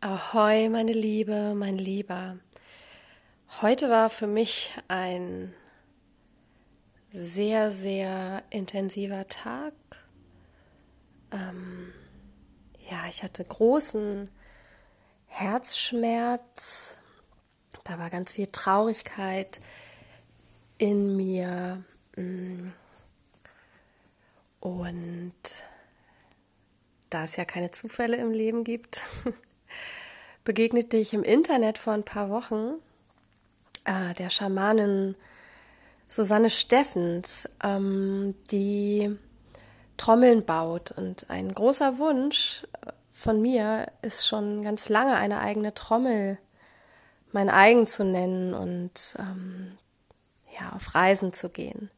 Ahoi, meine Liebe, mein Lieber. Heute war für mich ein sehr, sehr intensiver Tag. Ähm, ja, ich hatte großen Herzschmerz. Da war ganz viel Traurigkeit in mir. Mm. Und da es ja keine Zufälle im Leben gibt, begegnete ich im Internet vor ein paar Wochen äh, der Schamanin Susanne Steffens, ähm, die Trommeln baut. Und ein großer Wunsch von mir ist schon ganz lange eine eigene Trommel mein eigen zu nennen und ähm, ja, auf Reisen zu gehen.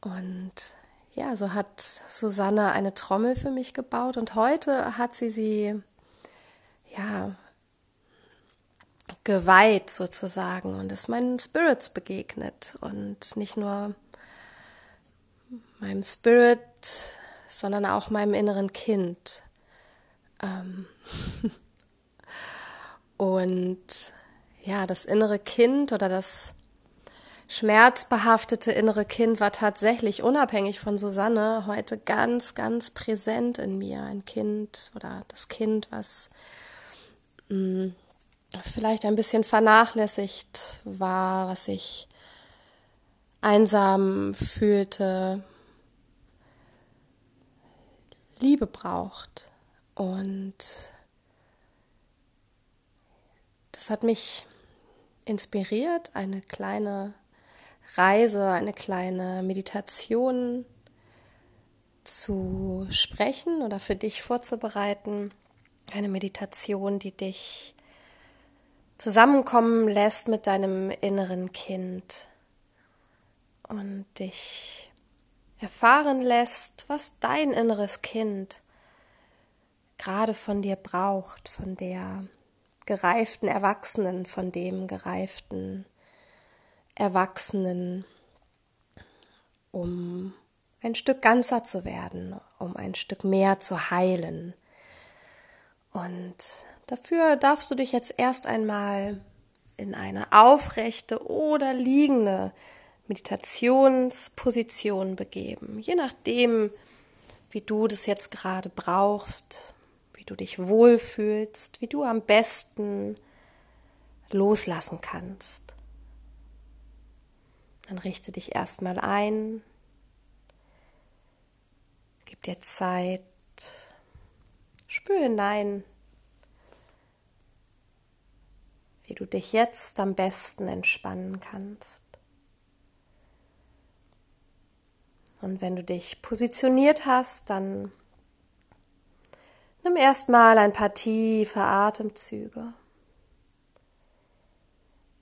Und ja, so hat Susanne eine Trommel für mich gebaut und heute hat sie sie ja, geweiht sozusagen und ist meinen Spirits begegnet und nicht nur meinem Spirit, sondern auch meinem inneren Kind. Ähm und ja, das innere Kind oder das schmerzbehaftete innere Kind war tatsächlich unabhängig von Susanne heute ganz, ganz präsent in mir. Ein Kind oder das Kind, was vielleicht ein bisschen vernachlässigt war, was ich einsam fühlte, Liebe braucht. Und das hat mich inspiriert, eine kleine Reise, eine kleine Meditation zu sprechen oder für dich vorzubereiten eine Meditation, die dich zusammenkommen lässt mit deinem inneren Kind und dich erfahren lässt, was dein inneres Kind gerade von dir braucht, von der gereiften Erwachsenen, von dem gereiften Erwachsenen, um ein Stück ganzer zu werden, um ein Stück mehr zu heilen, und dafür darfst du dich jetzt erst einmal in eine aufrechte oder liegende Meditationsposition begeben, je nachdem, wie du das jetzt gerade brauchst, wie du dich wohlfühlst, wie du am besten loslassen kannst. Dann richte dich erstmal ein, gib dir Zeit, Spür hinein, wie du dich jetzt am besten entspannen kannst. Und wenn du dich positioniert hast, dann nimm erstmal ein paar tiefe Atemzüge.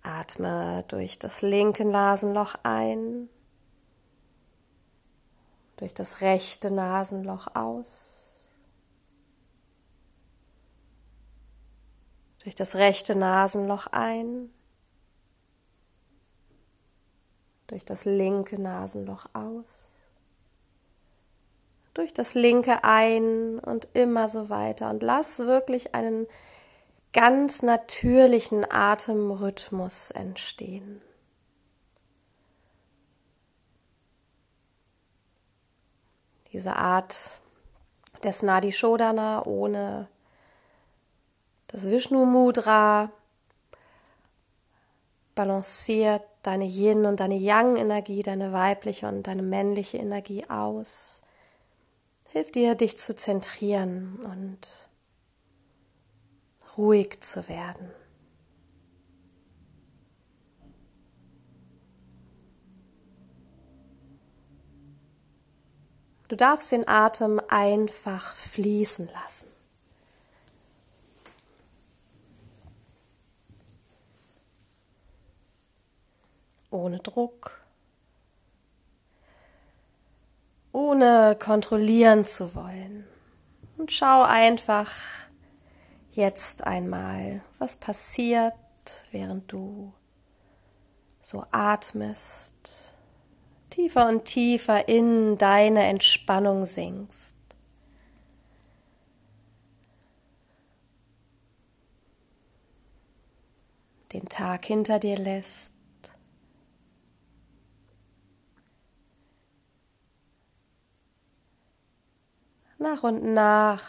Atme durch das linke Nasenloch ein, durch das rechte Nasenloch aus. Durch das rechte Nasenloch ein, durch das linke Nasenloch aus, durch das linke ein und immer so weiter. Und lass wirklich einen ganz natürlichen Atemrhythmus entstehen. Diese Art des Nadi Shodana ohne das Vishnu Mudra balanciert deine Yin und deine Yang Energie, deine weibliche und deine männliche Energie aus. Hilft dir, dich zu zentrieren und ruhig zu werden. Du darfst den Atem einfach fließen lassen. Ohne Druck, ohne kontrollieren zu wollen. Und schau einfach jetzt einmal, was passiert, während du so atmest, tiefer und tiefer in deine Entspannung sinkst. den Tag hinter dir lässt. Nach und nach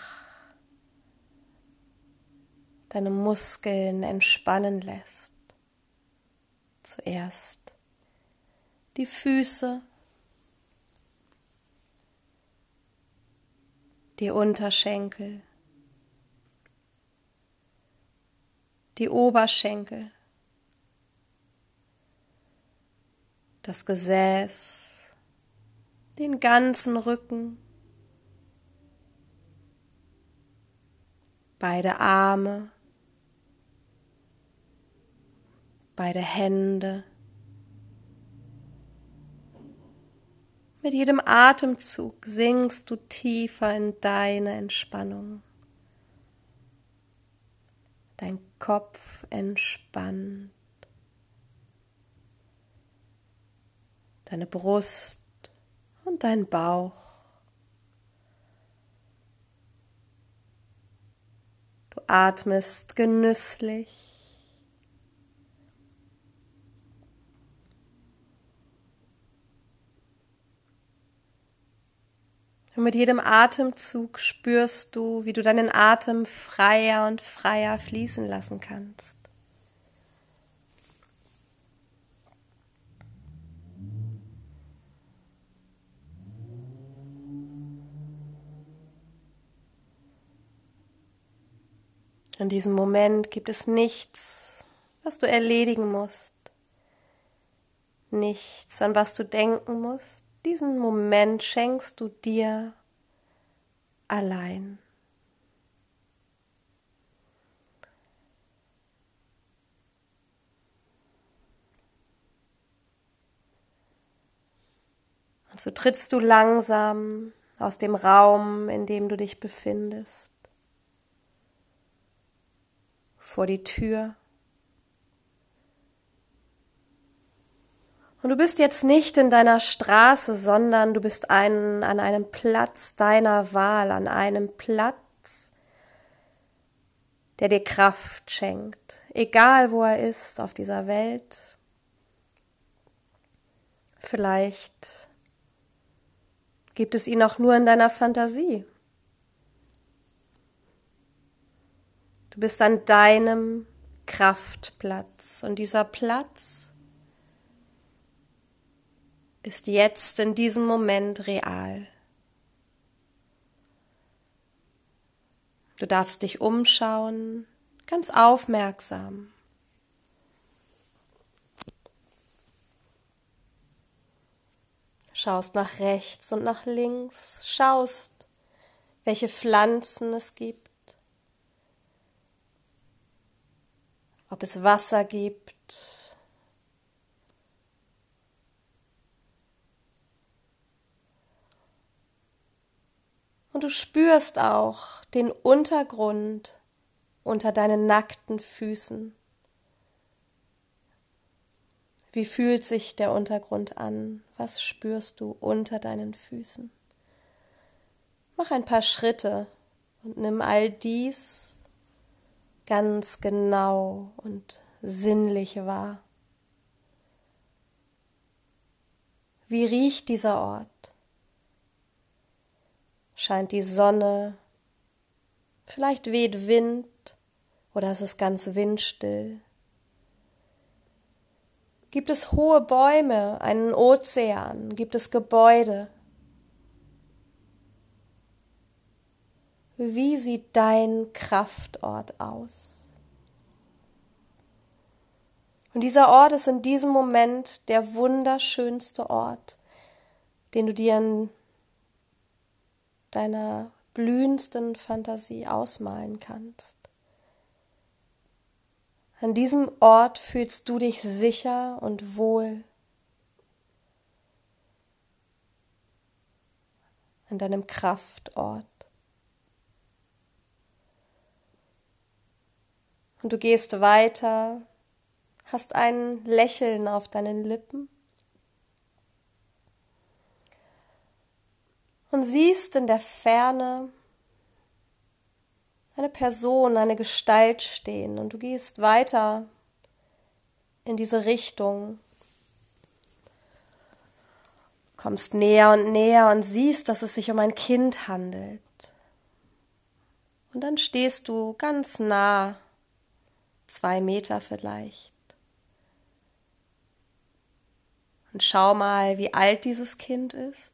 deine Muskeln entspannen lässt. Zuerst die Füße, die Unterschenkel, die Oberschenkel, das Gesäß, den ganzen Rücken, beide Arme, beide Hände. Mit jedem Atemzug sinkst du tiefer in deine Entspannung. Dein Kopf entspannt. Deine Brust und dein Bauch. Atmest genüsslich. Und mit jedem Atemzug spürst du, wie du deinen Atem freier und freier fließen lassen kannst. In diesem Moment gibt es nichts, was du erledigen musst, nichts, an was du denken musst. Diesen Moment schenkst du dir allein. Und so trittst du langsam aus dem Raum, in dem du dich befindest, vor die Tür. Und du bist jetzt nicht in deiner Straße, sondern du bist ein, an einem Platz deiner Wahl, an einem Platz, der dir Kraft schenkt, egal wo er ist auf dieser Welt. Vielleicht gibt es ihn auch nur in deiner Fantasie. Du bist an deinem Kraftplatz und dieser Platz ist jetzt in diesem Moment real. Du darfst dich umschauen, ganz aufmerksam. Schaust nach rechts und nach links, schaust, welche Pflanzen es gibt, ob es Wasser gibt, Und du spürst auch den Untergrund unter deinen nackten Füßen. Wie fühlt sich der Untergrund an? Was spürst du unter deinen Füßen? Mach ein paar Schritte und nimm all dies ganz genau und sinnlich wahr. Wie riecht dieser Ort? scheint die Sonne, vielleicht weht Wind oder es ist ganz windstill. Gibt es hohe Bäume, einen Ozean, gibt es Gebäude? Wie sieht dein Kraftort aus? Und dieser Ort ist in diesem Moment der wunderschönste Ort, den du dir in deiner blühendsten Fantasie ausmalen kannst. An diesem Ort fühlst du dich sicher und wohl. An deinem Kraftort. Und du gehst weiter, hast ein Lächeln auf deinen Lippen und siehst in der Ferne eine Person, eine Gestalt stehen und du gehst weiter in diese Richtung. Kommst näher und näher und siehst, dass es sich um ein Kind handelt. Und dann stehst du ganz nah, zwei Meter vielleicht. Und schau mal, wie alt dieses Kind ist.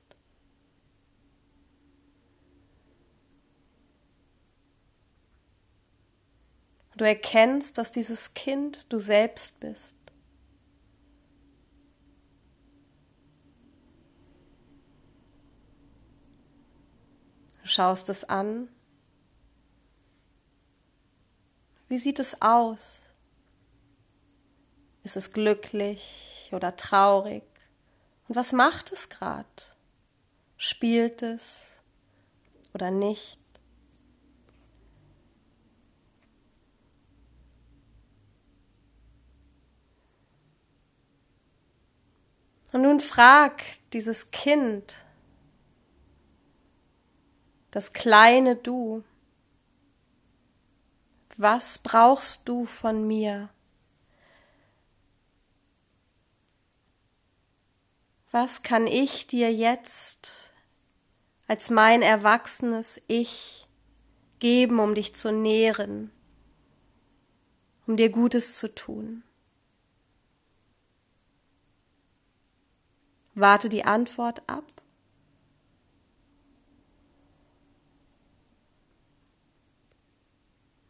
Du erkennst, dass dieses Kind du selbst bist. Du schaust es an. Wie sieht es aus? Ist es glücklich oder traurig? Und was macht es gerade? Spielt es oder nicht? Und nun frag dieses Kind, das kleine Du, was brauchst du von mir? Was kann ich dir jetzt als mein erwachsenes Ich geben, um dich zu nähren, um dir Gutes zu tun? Warte die Antwort ab.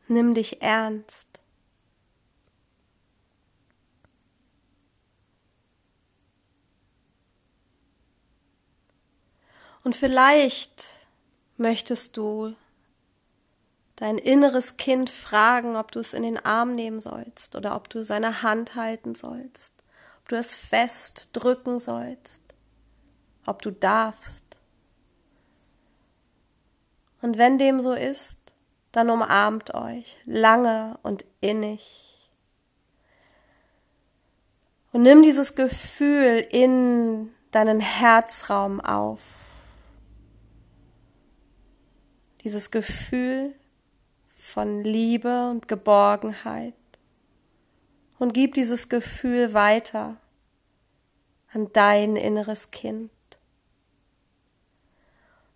Nimm dich ernst. Und vielleicht möchtest du dein inneres Kind fragen, ob du es in den Arm nehmen sollst oder ob du seine Hand halten sollst du es fest drücken sollst, ob du darfst. Und wenn dem so ist, dann umarmt euch lange und innig. Und nimm dieses Gefühl in deinen Herzraum auf. Dieses Gefühl von Liebe und Geborgenheit und gib dieses Gefühl weiter an dein inneres Kind.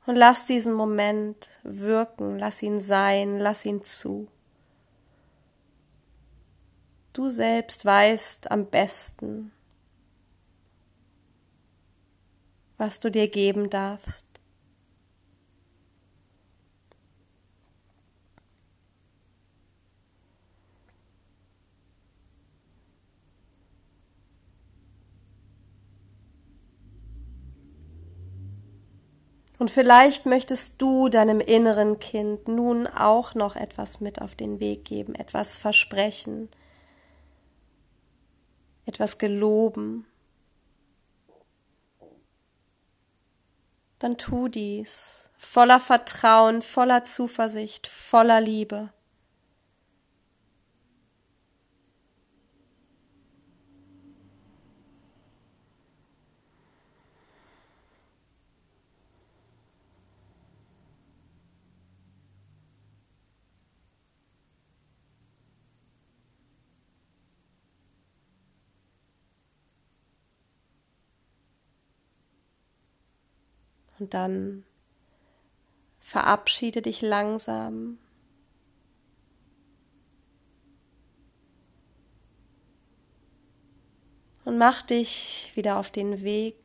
Und lass diesen Moment wirken, lass ihn sein, lass ihn zu. Du selbst weißt am besten, was du dir geben darfst. Und vielleicht möchtest du deinem inneren Kind nun auch noch etwas mit auf den Weg geben, etwas versprechen, etwas geloben. Dann tu dies voller Vertrauen, voller Zuversicht, voller Liebe. Und dann verabschiede dich langsam. Und mach dich wieder auf den Weg.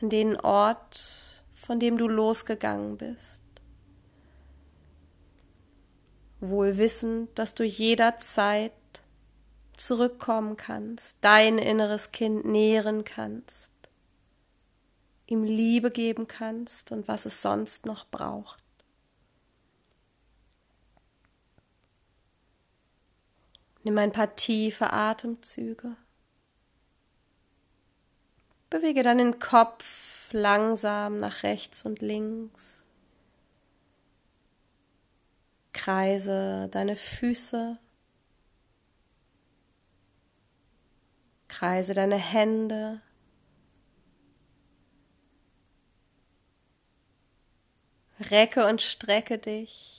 An den Ort, von dem du losgegangen bist. Wohl wissend, dass du jederzeit zurückkommen kannst, dein inneres Kind nähren kannst, ihm Liebe geben kannst und was es sonst noch braucht. Nimm ein paar tiefe Atemzüge. Bewege deinen Kopf langsam nach rechts und links. Kreise deine Füße Kreise deine Hände. Recke und strecke dich.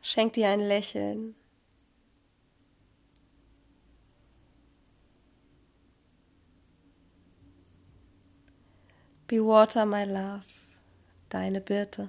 Schenk dir ein Lächeln. Be water, my love, deine Birte.